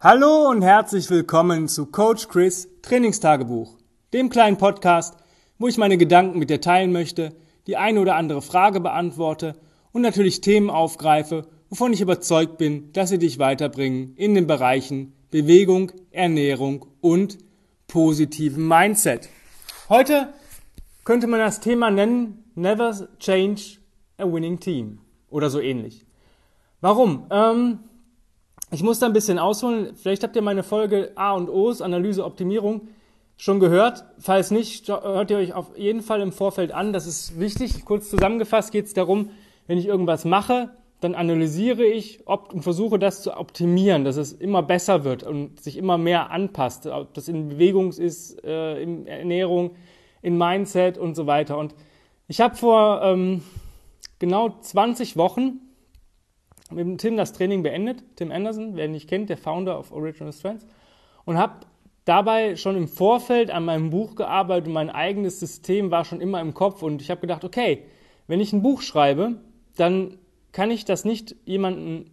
Hallo und herzlich willkommen zu Coach Chris Trainingstagebuch, dem kleinen Podcast, wo ich meine Gedanken mit dir teilen möchte, die eine oder andere Frage beantworte und natürlich Themen aufgreife, wovon ich überzeugt bin, dass sie dich weiterbringen in den Bereichen Bewegung, Ernährung und positiven Mindset. Heute könnte man das Thema nennen Never Change a Winning Team oder so ähnlich. Warum? Ähm, ich muss da ein bisschen ausholen. Vielleicht habt ihr meine Folge A und O's, Analyse, Optimierung, schon gehört. Falls nicht, hört ihr euch auf jeden Fall im Vorfeld an. Das ist wichtig. Kurz zusammengefasst geht es darum, wenn ich irgendwas mache, dann analysiere ich und versuche das zu optimieren, dass es immer besser wird und sich immer mehr anpasst. Ob das in Bewegung ist, äh, in Ernährung, in Mindset und so weiter. Und ich habe vor ähm, genau 20 Wochen mit dem Tim das Training beendet. Tim Anderson, wer ihn nicht kennt, der Founder of Original Strengths. Und habe dabei schon im Vorfeld an meinem Buch gearbeitet und mein eigenes System war schon immer im Kopf. Und ich habe gedacht, okay, wenn ich ein Buch schreibe, dann kann ich das nicht jemandem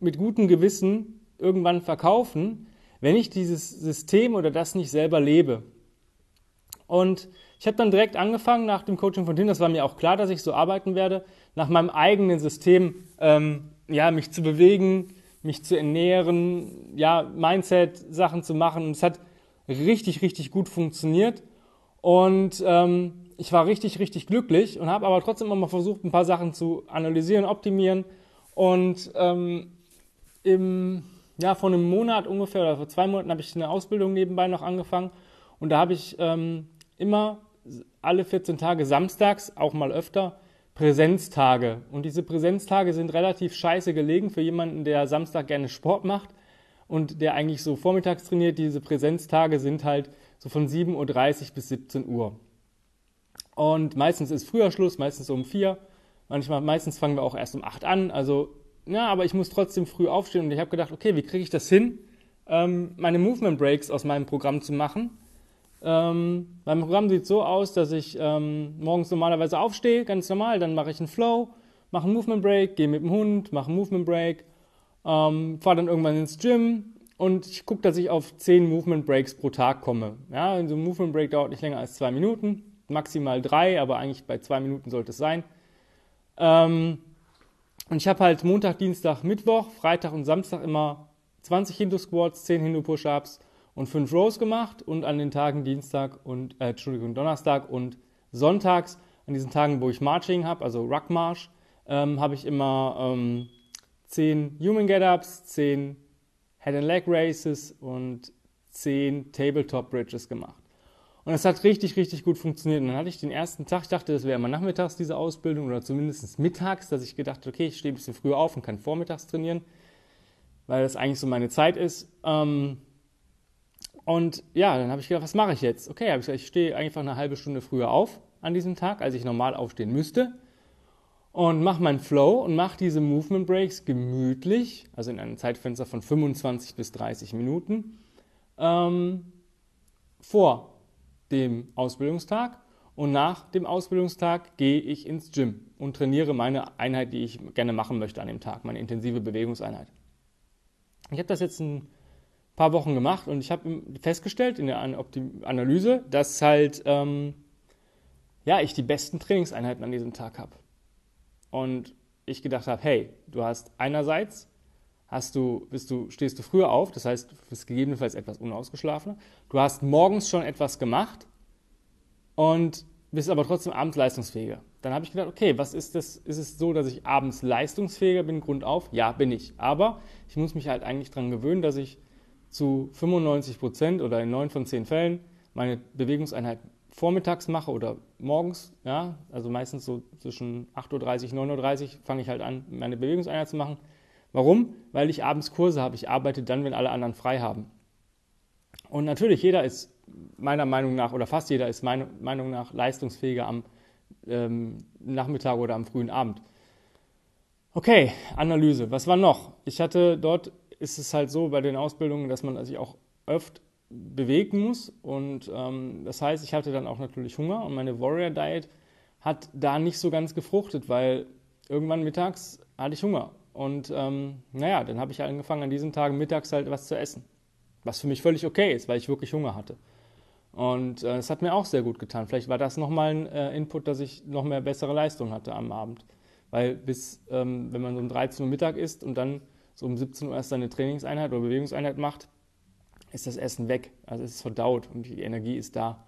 mit gutem Gewissen irgendwann verkaufen, wenn ich dieses System oder das nicht selber lebe. Und ich habe dann direkt angefangen nach dem Coaching von Tim, das war mir auch klar, dass ich so arbeiten werde, nach meinem eigenen System ähm, ja, mich zu bewegen, mich zu ernähren, ja, Mindset-Sachen zu machen. Und es hat richtig, richtig gut funktioniert. Und ähm, ich war richtig, richtig glücklich und habe aber trotzdem immer mal versucht, ein paar Sachen zu analysieren, optimieren. Und ähm, im, ja, vor einem Monat ungefähr oder vor zwei Monaten habe ich eine Ausbildung nebenbei noch angefangen. Und da habe ich ähm, immer alle 14 Tage samstags, auch mal öfter, Präsenztage. Und diese Präsenztage sind relativ scheiße gelegen für jemanden, der Samstag gerne Sport macht und der eigentlich so vormittags trainiert. Diese Präsenztage sind halt so von 7.30 Uhr bis 17 Uhr. Und meistens ist früher Schluss, meistens um 4. Manchmal, meistens fangen wir auch erst um 8 an. Also, ja, aber ich muss trotzdem früh aufstehen und ich habe gedacht, okay, wie kriege ich das hin, ähm, meine Movement Breaks aus meinem Programm zu machen? Ähm, mein Programm sieht so aus, dass ich ähm, morgens normalerweise aufstehe, ganz normal, dann mache ich einen Flow, mache einen Movement Break, gehe mit dem Hund, mache einen Movement Break, ähm, fahre dann irgendwann ins Gym und ich gucke, dass ich auf 10 Movement Breaks pro Tag komme. Ja, so ein Movement Break dauert nicht länger als zwei Minuten, maximal drei, aber eigentlich bei zwei Minuten sollte es sein. Ähm, und ich habe halt Montag, Dienstag, Mittwoch, Freitag und Samstag immer 20 Hindu Squats, 10 Hindu Push-Ups und fünf Rows gemacht und an den Tagen Dienstag und, äh, Entschuldigung, Donnerstag und Sonntags, an diesen Tagen, wo ich Marching habe, also Ruck March, ähm, habe ich immer ähm, 10 Human Get-Ups, 10 Head and Leg Races und 10 Tabletop Bridges gemacht. Und es hat richtig, richtig gut funktioniert. Und dann hatte ich den ersten Tag, ich dachte, das wäre immer nachmittags diese Ausbildung oder zumindest mittags, dass ich gedacht okay, ich stehe ein bisschen früher auf und kann vormittags trainieren, weil das eigentlich so meine Zeit ist. Ähm, und ja, dann habe ich gedacht, was mache ich jetzt? Okay, ich ich stehe einfach eine halbe Stunde früher auf an diesem Tag, als ich normal aufstehen müsste. Und mache meinen Flow und mache diese Movement Breaks gemütlich, also in einem Zeitfenster von 25 bis 30 Minuten, ähm, vor dem Ausbildungstag. Und nach dem Ausbildungstag gehe ich ins Gym und trainiere meine Einheit, die ich gerne machen möchte an dem Tag, meine intensive Bewegungseinheit. Ich habe das jetzt ein paar Wochen gemacht und ich habe festgestellt in der Analyse, dass halt ähm, ja, ich die besten Trainingseinheiten an diesem Tag habe. Und ich gedacht habe, hey, du hast einerseits hast du, bist du, stehst du früher auf, das heißt, du bist gegebenenfalls etwas unausgeschlafener. Du hast morgens schon etwas gemacht und bist aber trotzdem abends leistungsfähiger. Dann habe ich gedacht, okay, was ist das? Ist es so, dass ich abends leistungsfähiger bin, grundauf? Ja, bin ich. Aber ich muss mich halt eigentlich daran gewöhnen, dass ich zu 95 Prozent oder in neun von zehn Fällen meine Bewegungseinheit vormittags mache oder morgens, ja, also meistens so zwischen 8.30 Uhr, 9.30 Uhr fange ich halt an, meine Bewegungseinheit zu machen. Warum? Weil ich abends Kurse habe. Ich arbeite dann, wenn alle anderen frei haben. Und natürlich, jeder ist meiner Meinung nach, oder fast jeder ist meiner Meinung nach leistungsfähiger am ähm, Nachmittag oder am frühen Abend. Okay, Analyse. Was war noch? Ich hatte dort ist es halt so bei den Ausbildungen, dass man sich auch oft bewegen muss. Und ähm, das heißt, ich hatte dann auch natürlich Hunger und meine Warrior Diet hat da nicht so ganz gefruchtet, weil irgendwann mittags hatte ich Hunger. Und ähm, naja, dann habe ich angefangen, an diesen Tagen mittags halt was zu essen. Was für mich völlig okay ist, weil ich wirklich Hunger hatte. Und äh, es hat mir auch sehr gut getan. Vielleicht war das nochmal ein äh, Input, dass ich noch mehr bessere Leistung hatte am Abend. Weil bis, ähm, wenn man so um 13 Uhr Mittag isst und dann so um 17 Uhr erst seine Trainingseinheit oder Bewegungseinheit macht, ist das Essen weg. Also es ist verdaut und die Energie ist da.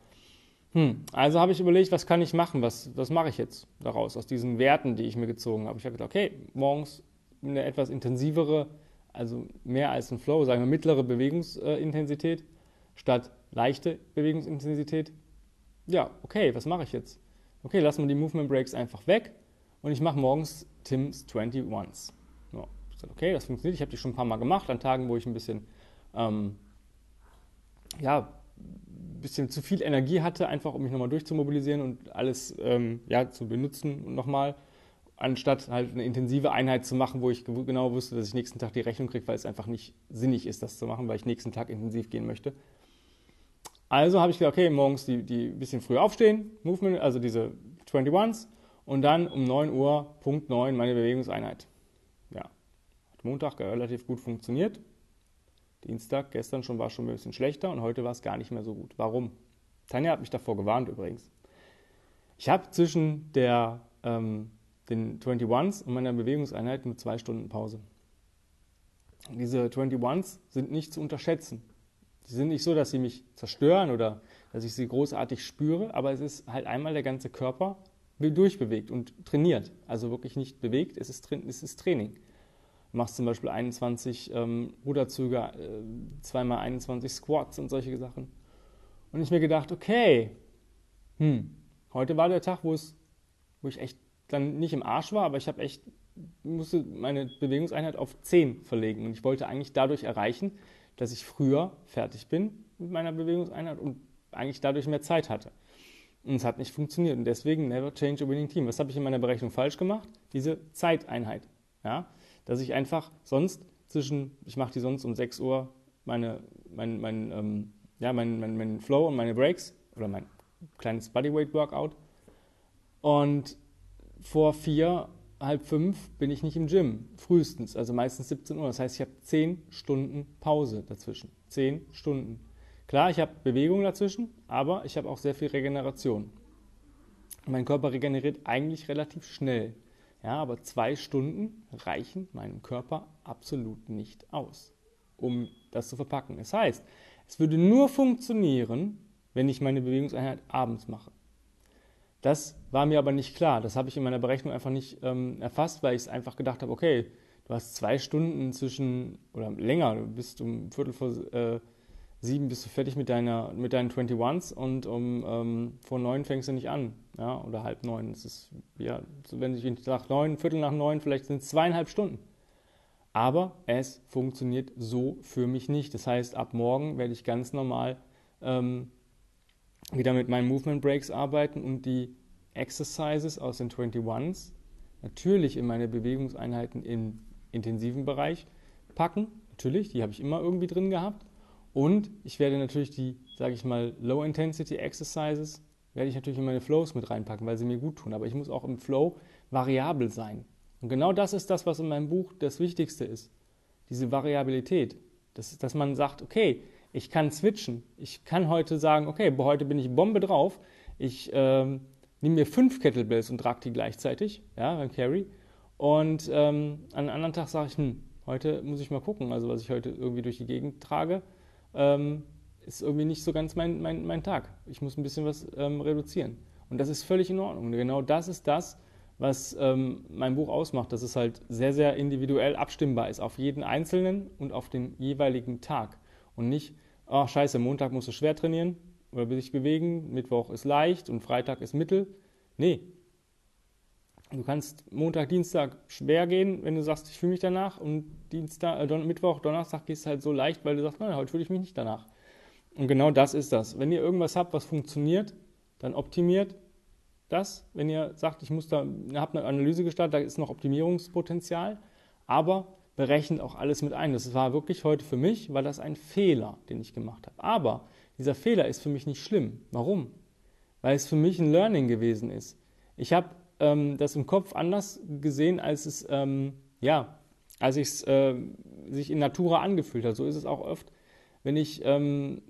Hm, also habe ich überlegt, was kann ich machen? Was, was mache ich jetzt daraus, aus diesen Werten, die ich mir gezogen habe? Ich habe gedacht, okay, morgens eine etwas intensivere, also mehr als ein Flow, sagen wir mittlere Bewegungsintensität statt leichte Bewegungsintensität. Ja, okay, was mache ich jetzt? Okay, lassen wir die Movement Breaks einfach weg und ich mache morgens Tim's 21s. Ja, okay, das funktioniert. Ich habe die schon ein paar Mal gemacht, an Tagen, wo ich ein bisschen, ähm, ja, bisschen zu viel Energie hatte, einfach um mich nochmal durchzumobilisieren und alles ähm, ja, zu benutzen nochmal, anstatt halt eine intensive Einheit zu machen, wo ich genau wusste, dass ich nächsten Tag die Rechnung kriege, weil es einfach nicht sinnig ist, das zu machen, weil ich nächsten Tag intensiv gehen möchte. Also habe ich gesagt, okay, morgens die, die bisschen früher aufstehen, Movement, also diese 21s und dann um 9 Uhr, Punkt 9, meine Bewegungseinheit. Ja, Montag relativ gut funktioniert. Dienstag, gestern schon war schon ein bisschen schlechter und heute war es gar nicht mehr so gut. Warum? Tanja hat mich davor gewarnt übrigens. Ich habe zwischen der, ähm, den 21s und meiner Bewegungseinheit nur zwei Stunden Pause. Diese 21s sind nicht zu unterschätzen. Sie sind nicht so, dass sie mich zerstören oder dass ich sie großartig spüre, aber es ist halt einmal der ganze Körper durchbewegt und trainiert. Also wirklich nicht bewegt, es ist, es ist Training. Machst zum Beispiel 21 ähm, Ruderzüge, äh, zweimal 21 Squats und solche Sachen. Und ich mir gedacht, okay, hm, heute war der Tag, wo es, wo ich echt dann nicht im Arsch war, aber ich habe echt musste meine Bewegungseinheit auf 10 verlegen und ich wollte eigentlich dadurch erreichen, dass ich früher fertig bin mit meiner Bewegungseinheit und eigentlich dadurch mehr Zeit hatte. Und es hat nicht funktioniert. Und deswegen never change a winning team. Was habe ich in meiner Berechnung falsch gemacht? Diese Zeiteinheit. Ja? Dass ich einfach sonst zwischen, ich mache die sonst um 6 Uhr, meine, mein, mein, ähm, ja, mein, mein, mein Flow und meine Breaks oder mein kleines Bodyweight Workout. Und vor vier halb fünf bin ich nicht im Gym, frühestens, also meistens 17 Uhr. Das heißt, ich habe zehn Stunden Pause dazwischen. Zehn Stunden. Klar, ich habe Bewegung dazwischen, aber ich habe auch sehr viel Regeneration. Mein Körper regeneriert eigentlich relativ schnell. Ja, aber zwei Stunden reichen meinem Körper absolut nicht aus, um das zu verpacken. Das heißt, es würde nur funktionieren, wenn ich meine Bewegungseinheit abends mache. Das war mir aber nicht klar. Das habe ich in meiner Berechnung einfach nicht ähm, erfasst, weil ich es einfach gedacht habe, okay, du hast zwei Stunden zwischen, oder länger, du bist um Viertel vor äh, sieben bist du fertig mit, deiner, mit deinen 21s und um ähm, vor neun fängst du nicht an. Ja, oder halb neun. Das ist, ja, wenn ich sage neun, Viertel nach neun, vielleicht sind es zweieinhalb Stunden. Aber es funktioniert so für mich nicht. Das heißt, ab morgen werde ich ganz normal ähm, wieder mit meinen Movement Breaks arbeiten und die Exercises aus den 21s natürlich in meine Bewegungseinheiten im intensiven Bereich packen. Natürlich, die habe ich immer irgendwie drin gehabt. Und ich werde natürlich die, sage ich mal, Low Intensity Exercises, werde ich natürlich in meine Flows mit reinpacken, weil sie mir gut tun. Aber ich muss auch im Flow variabel sein. Und genau das ist das, was in meinem Buch das Wichtigste ist. Diese Variabilität. Das, dass man sagt, okay, ich kann switchen. Ich kann heute sagen, okay, heute bin ich Bombe drauf. Ich ähm, nehme mir fünf Kettlebells und trage die gleichzeitig, ja, beim Carry. Und ähm, an einem anderen Tag sage ich, hm, heute muss ich mal gucken, also was ich heute irgendwie durch die Gegend trage, ähm, ist irgendwie nicht so ganz mein, mein, mein Tag. Ich muss ein bisschen was ähm, reduzieren. Und das ist völlig in Ordnung. Und genau das ist das, was ähm, mein Buch ausmacht, dass es halt sehr, sehr individuell abstimmbar ist auf jeden Einzelnen und auf den jeweiligen Tag. Und nicht, ach scheiße, Montag musst du schwer trainieren oder sich bewegen, Mittwoch ist leicht und Freitag ist mittel. Nee. Du kannst Montag, Dienstag schwer gehen, wenn du sagst, ich fühle mich danach und Dienstag, äh, Don Mittwoch, Donnerstag gehst du halt so leicht, weil du sagst, nein, heute fühle ich mich nicht danach. Und genau das ist das. Wenn ihr irgendwas habt, was funktioniert, dann optimiert das. Wenn ihr sagt, ich muss da, habt eine Analyse gestartet, da ist noch Optimierungspotenzial, aber berechnet auch alles mit ein. Das war wirklich heute für mich, war das ein Fehler, den ich gemacht habe. Aber dieser Fehler ist für mich nicht schlimm. Warum? Weil es für mich ein Learning gewesen ist. Ich habe ähm, das im Kopf anders gesehen, als es, ähm, ja, als es äh, sich in Natura angefühlt hat. So ist es auch oft, wenn ich, ähm,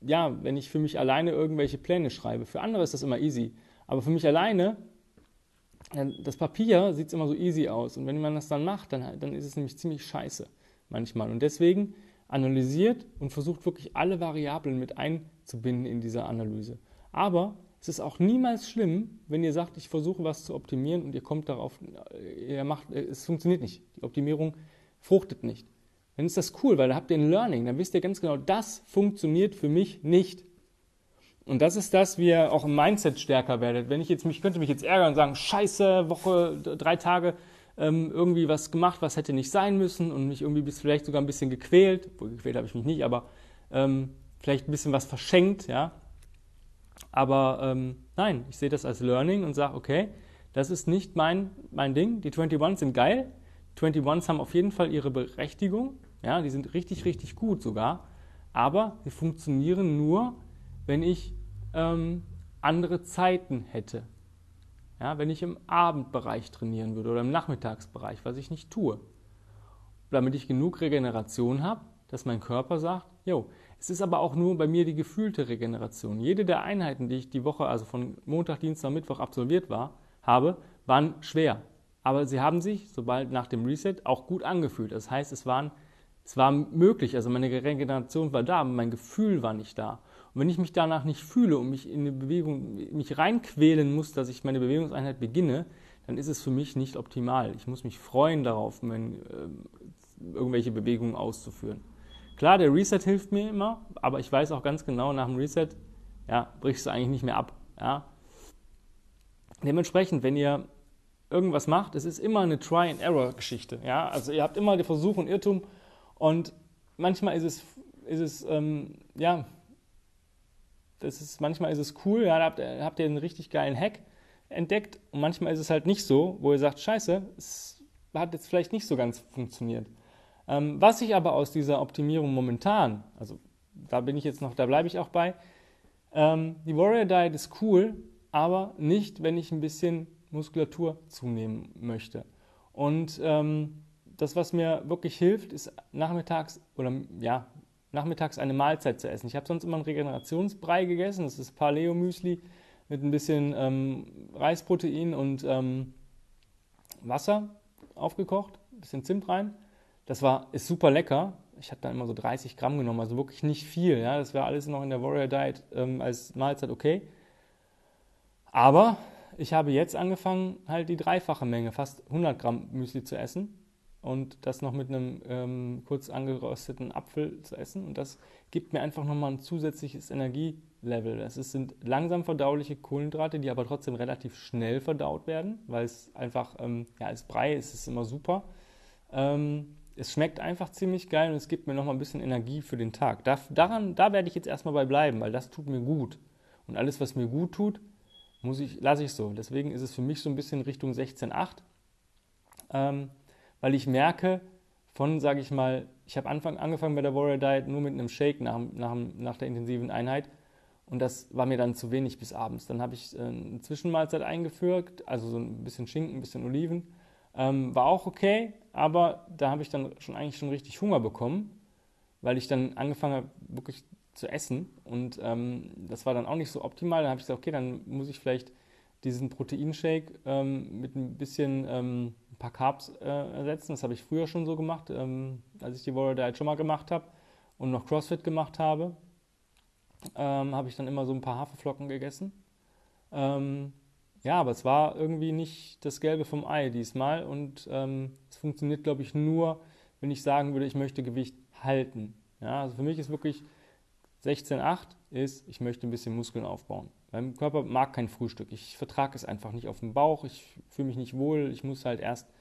ja, wenn ich für mich alleine irgendwelche Pläne schreibe. Für andere ist das immer easy. Aber für mich alleine, das Papier sieht immer so easy aus. Und wenn man das dann macht, dann, dann ist es nämlich ziemlich scheiße manchmal. Und deswegen analysiert und versucht wirklich alle Variablen mit einzubinden in diese Analyse. Aber es ist auch niemals schlimm, wenn ihr sagt, ich versuche was zu optimieren und ihr kommt darauf, äh, ihr macht, äh, es funktioniert nicht. Die Optimierung fruchtet nicht. Dann ist das cool, weil da habt ihr ein Learning. Dann wisst ihr ganz genau, das funktioniert für mich nicht. Und das ist das, wie ihr auch im Mindset stärker werdet. Wenn ich jetzt mich, könnte mich jetzt ärgern und sagen, scheiße, Woche, drei Tage, ähm, irgendwie was gemacht, was hätte nicht sein müssen und mich irgendwie bis vielleicht sogar ein bisschen gequält. Wohl gequält habe ich mich nicht, aber ähm, vielleicht ein bisschen was verschenkt, ja. Aber ähm, nein, ich sehe das als Learning und sage, okay, das ist nicht mein, mein Ding. Die 21 sind geil. 21s haben auf jeden Fall ihre Berechtigung. Ja, die sind richtig, richtig gut sogar. Aber sie funktionieren nur, wenn ich ähm, andere Zeiten hätte. Ja, wenn ich im Abendbereich trainieren würde oder im Nachmittagsbereich, was ich nicht tue. Damit ich genug Regeneration habe, dass mein Körper sagt, jo, es ist aber auch nur bei mir die gefühlte Regeneration. Jede der Einheiten, die ich die Woche, also von Montag, Dienstag, Mittwoch absolviert war, habe, waren schwer. Aber sie haben sich, sobald nach dem Reset, auch gut angefühlt. Das heißt, es, waren, es war möglich, also meine Regeneration war da, aber mein Gefühl war nicht da. Und wenn ich mich danach nicht fühle und mich in eine Bewegung, mich reinquälen muss, dass ich meine Bewegungseinheit beginne, dann ist es für mich nicht optimal. Ich muss mich freuen darauf, mein, äh, irgendwelche Bewegungen auszuführen. Klar, der Reset hilft mir immer, aber ich weiß auch ganz genau, nach dem Reset, ja, brichst du eigentlich nicht mehr ab. Ja. Dementsprechend, wenn ihr irgendwas macht, es ist immer eine Try-and-Error-Geschichte. Ja. Also ihr habt immer den Versuch und Irrtum und manchmal ist es, ist es ähm, ja, das ist, manchmal ist es cool, ja, da habt, habt ihr einen richtig geilen Hack entdeckt und manchmal ist es halt nicht so, wo ihr sagt, scheiße, es hat jetzt vielleicht nicht so ganz funktioniert. Ähm, was ich aber aus dieser Optimierung momentan, also da bin ich jetzt noch, da bleibe ich auch bei, ähm, die Warrior Diet ist cool, aber nicht, wenn ich ein bisschen Muskulatur zunehmen möchte. Und ähm, das, was mir wirklich hilft, ist nachmittags oder ja, nachmittags eine Mahlzeit zu essen. Ich habe sonst immer einen Regenerationsbrei gegessen. Das ist Paleo-Müsli mit ein bisschen ähm, Reisprotein und ähm, Wasser aufgekocht, ein bisschen Zimt rein. Das war, ist super lecker. Ich habe da immer so 30 Gramm genommen, also wirklich nicht viel. Ja? Das wäre alles noch in der Warrior Diet ähm, als Mahlzeit okay. Aber ich habe jetzt angefangen, halt die dreifache Menge, fast 100 Gramm Müsli zu essen und das noch mit einem ähm, kurz angerösteten Apfel zu essen. Und das gibt mir einfach nochmal ein zusätzliches Energielevel. Das sind langsam verdauliche Kohlenhydrate, die aber trotzdem relativ schnell verdaut werden, weil es einfach, ähm, ja, als Brei ist es immer super. Ähm, es schmeckt einfach ziemlich geil und es gibt mir nochmal ein bisschen Energie für den Tag. Da, daran, da werde ich jetzt erstmal bei bleiben, weil das tut mir gut. Und alles, was mir gut tut, muss ich, lasse ich so. Deswegen ist es für mich so ein bisschen Richtung 16,8. Ähm, weil ich merke, von, sage ich mal, ich habe angefangen bei der Warrior Diet nur mit einem Shake nach, nach, nach der intensiven Einheit und das war mir dann zu wenig bis abends. Dann habe ich äh, eine Zwischenmahlzeit eingeführt, also so ein bisschen Schinken, ein bisschen Oliven. Ähm, war auch okay, aber da habe ich dann schon eigentlich schon richtig Hunger bekommen, weil ich dann angefangen habe, wirklich zu essen und ähm, das war dann auch nicht so optimal. Dann habe ich gesagt, okay, dann muss ich vielleicht diesen Proteinshake ähm, mit ein bisschen ähm, ein paar Carbs äh, ersetzen. Das habe ich früher schon so gemacht, ähm, als ich die Warrior Diet schon mal gemacht habe und noch CrossFit gemacht habe. Ähm, habe ich dann immer so ein paar Haferflocken gegessen. Ähm, ja, aber es war irgendwie nicht das Gelbe vom Ei diesmal und ähm, es funktioniert, glaube ich, nur, wenn ich sagen würde, ich möchte Gewicht halten. Ja, also für mich ist wirklich 16,8 ist, ich möchte ein bisschen Muskeln aufbauen. Mein Körper mag kein Frühstück. Ich vertrage es einfach nicht auf dem Bauch. Ich fühle mich nicht wohl. Ich muss halt erst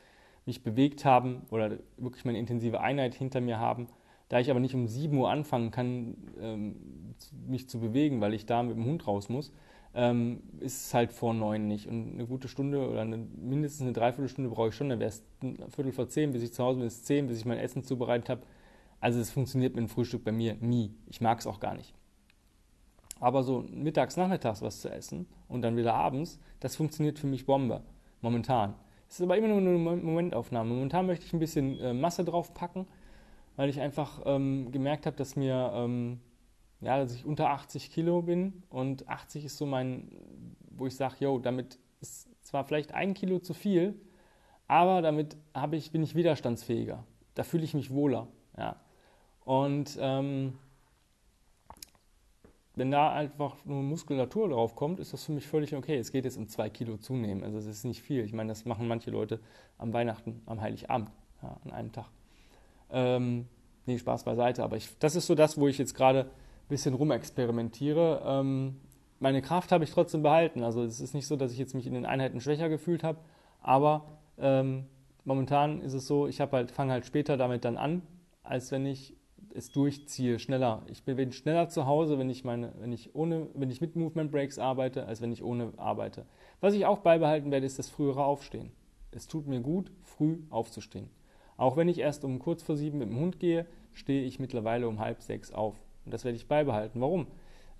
mich bewegt haben oder wirklich meine intensive Einheit hinter mir haben. Da ich aber nicht um 7 Uhr anfangen kann, ähm, mich zu bewegen, weil ich da mit dem Hund raus muss, ähm, ist es halt vor 9 nicht. Und eine gute Stunde oder eine, mindestens eine Dreiviertelstunde brauche ich schon. Dann wäre es ein Viertel vor 10, bis ich zu Hause bin, ist 10, bis ich mein Essen zubereitet habe. Also es funktioniert mit dem Frühstück bei mir nie. Ich mag es auch gar nicht. Aber so mittags, nachmittags was zu essen und dann wieder abends, das funktioniert für mich Bombe, momentan. Es ist aber immer nur eine Momentaufnahme. Momentan möchte ich ein bisschen äh, Masse drauf packen, weil ich einfach ähm, gemerkt habe, dass mir, ähm, ja, dass ich unter 80 Kilo bin und 80 ist so mein, wo ich sage, yo, damit ist zwar vielleicht ein Kilo zu viel, aber damit habe ich, bin ich widerstandsfähiger. Da fühle ich mich wohler. Ja. Und ähm, wenn da einfach nur Muskulatur drauf kommt, ist das für mich völlig okay. Es geht jetzt um zwei Kilo zunehmen. Also es ist nicht viel. Ich meine, das machen manche Leute am Weihnachten, am Heiligabend, ja, an einem Tag. Ähm, nee, Spaß beiseite. Aber ich, das ist so das, wo ich jetzt gerade bisschen rumexperimentiere. Ähm, meine Kraft habe ich trotzdem behalten. Also es ist nicht so, dass ich jetzt mich in den Einheiten schwächer gefühlt habe. Aber ähm, momentan ist es so, ich halt, fange halt später damit dann an, als wenn ich es durchziehe, schneller. Ich bin schneller zu Hause, wenn ich, meine, wenn, ich ohne, wenn ich mit Movement Breaks arbeite, als wenn ich ohne arbeite. Was ich auch beibehalten werde, ist das frühere Aufstehen. Es tut mir gut, früh aufzustehen. Auch wenn ich erst um kurz vor sieben mit dem Hund gehe, stehe ich mittlerweile um halb sechs auf. Und das werde ich beibehalten. Warum?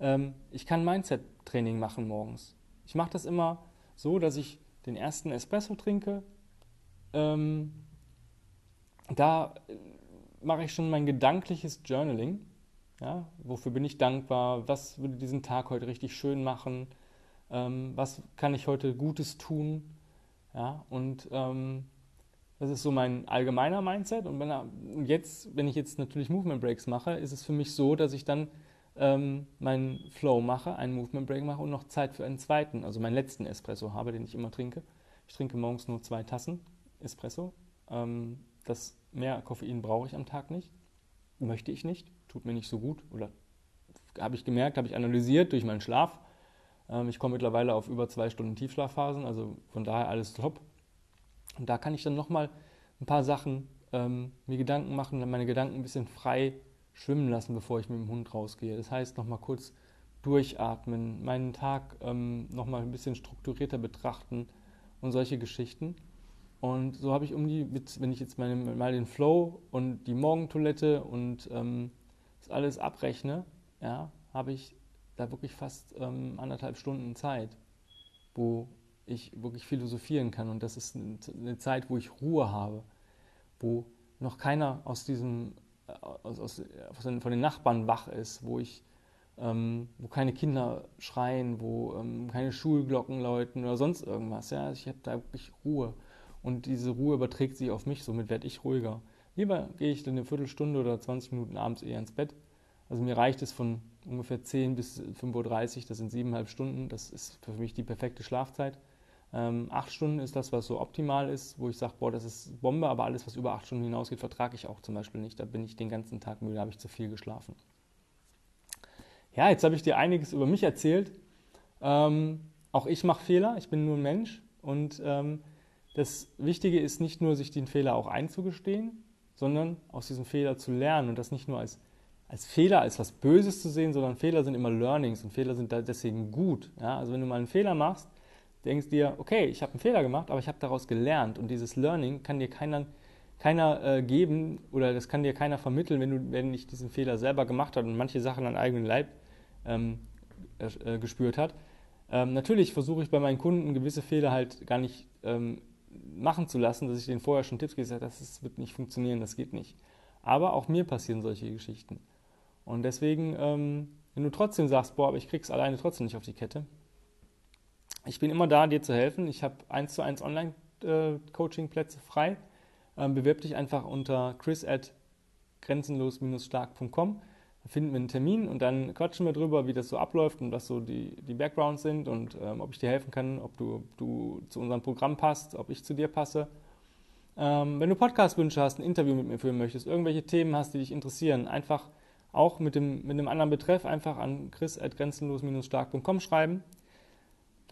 Ähm, ich kann Mindset-Training machen morgens. Ich mache das immer so, dass ich den ersten Espresso trinke. Ähm, da mache ich schon mein gedankliches Journaling. Ja, wofür bin ich dankbar? Was würde diesen Tag heute richtig schön machen? Ähm, was kann ich heute Gutes tun? Ja, und ähm, das ist so mein allgemeiner Mindset. Und wenn, jetzt, wenn ich jetzt natürlich Movement Breaks mache, ist es für mich so, dass ich dann ähm, meinen Flow mache, einen Movement Break mache und noch Zeit für einen zweiten, also meinen letzten Espresso habe, den ich immer trinke. Ich trinke morgens nur zwei Tassen Espresso. Ähm, das mehr Koffein brauche ich am Tag nicht. Möchte ich nicht. Tut mir nicht so gut. Oder habe ich gemerkt, habe ich analysiert durch meinen Schlaf. Ähm, ich komme mittlerweile auf über zwei Stunden Tiefschlafphasen, also von daher alles top. Und da kann ich dann nochmal ein paar Sachen ähm, mir Gedanken machen, meine Gedanken ein bisschen frei schwimmen lassen, bevor ich mit dem Hund rausgehe. Das heißt, nochmal kurz durchatmen, meinen Tag ähm, nochmal ein bisschen strukturierter betrachten und solche Geschichten. Und so habe ich um die, wenn ich jetzt meine, mal den Flow und die Morgentoilette und ähm, das alles abrechne, ja, habe ich da wirklich fast ähm, anderthalb Stunden Zeit, wo ich wirklich philosophieren kann. Und das ist eine Zeit, wo ich Ruhe habe, wo noch keiner aus diesem, äh, aus, aus, von den Nachbarn wach ist, wo ich ähm, wo keine Kinder schreien, wo ähm, keine Schulglocken läuten oder sonst irgendwas. Ja? Ich habe da wirklich Ruhe und diese Ruhe überträgt sich auf mich, somit werde ich ruhiger. Lieber gehe ich dann eine Viertelstunde oder 20 Minuten abends eher ins Bett. Also mir reicht es von ungefähr 10 bis 5.30 Uhr, das sind siebeneinhalb Stunden, das ist für mich die perfekte Schlafzeit. Ähm, acht Stunden ist das, was so optimal ist, wo ich sage, boah, das ist Bombe, aber alles, was über acht Stunden hinausgeht, vertrage ich auch zum Beispiel nicht. Da bin ich den ganzen Tag müde, habe ich zu viel geschlafen. Ja, jetzt habe ich dir einiges über mich erzählt. Ähm, auch ich mache Fehler, ich bin nur ein Mensch und ähm, das Wichtige ist nicht nur, sich den Fehler auch einzugestehen, sondern aus diesem Fehler zu lernen und das nicht nur als, als Fehler, als was Böses zu sehen, sondern Fehler sind immer Learnings und Fehler sind deswegen gut. Ja? Also wenn du mal einen Fehler machst, denkst dir, okay, ich habe einen Fehler gemacht, aber ich habe daraus gelernt und dieses Learning kann dir keiner, keiner äh, geben oder das kann dir keiner vermitteln, wenn du wenn nicht diesen Fehler selber gemacht hat und manche Sachen an eigenen Leib ähm, äh, gespürt hat. Ähm, natürlich versuche ich bei meinen Kunden gewisse Fehler halt gar nicht ähm, machen zu lassen, dass ich denen vorher schon Tipps gebe, das ist, wird nicht funktionieren, das geht nicht. Aber auch mir passieren solche Geschichten. Und deswegen, ähm, wenn du trotzdem sagst, boah, aber ich krieg's alleine trotzdem nicht auf die Kette, ich bin immer da, dir zu helfen. Ich habe eins zu eins Online-Coaching-Plätze frei. Ähm, bewirb dich einfach unter chris at grenzenlos-stark.com finden wir einen Termin und dann quatschen wir drüber, wie das so abläuft und was so die, die Backgrounds sind und ähm, ob ich dir helfen kann, ob du, du zu unserem Programm passt, ob ich zu dir passe. Ähm, wenn du Podcast-Wünsche hast, ein Interview mit mir führen möchtest, irgendwelche Themen hast, die dich interessieren, einfach auch mit dem, mit dem anderen Betreff einfach an chris.grenzenlos-stark.com schreiben.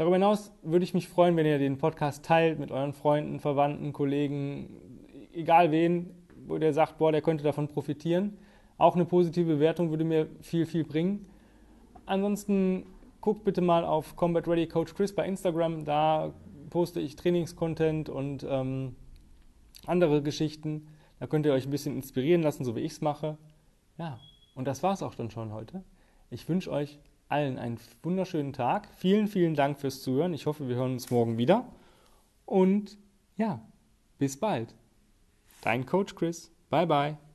Darüber hinaus würde ich mich freuen, wenn ihr den Podcast teilt mit euren Freunden, Verwandten, Kollegen, egal wen, wo der sagt, boah, der könnte davon profitieren. Auch eine positive Bewertung würde mir viel, viel bringen. Ansonsten guckt bitte mal auf Combat Ready Coach Chris bei Instagram. Da poste ich Trainingscontent und ähm, andere Geschichten. Da könnt ihr euch ein bisschen inspirieren lassen, so wie ich es mache. Ja, und das war es auch dann schon heute. Ich wünsche euch allen einen wunderschönen Tag. Vielen, vielen Dank fürs Zuhören. Ich hoffe, wir hören uns morgen wieder. Und Ja, bis bald. Dein Coach Chris. Bye bye.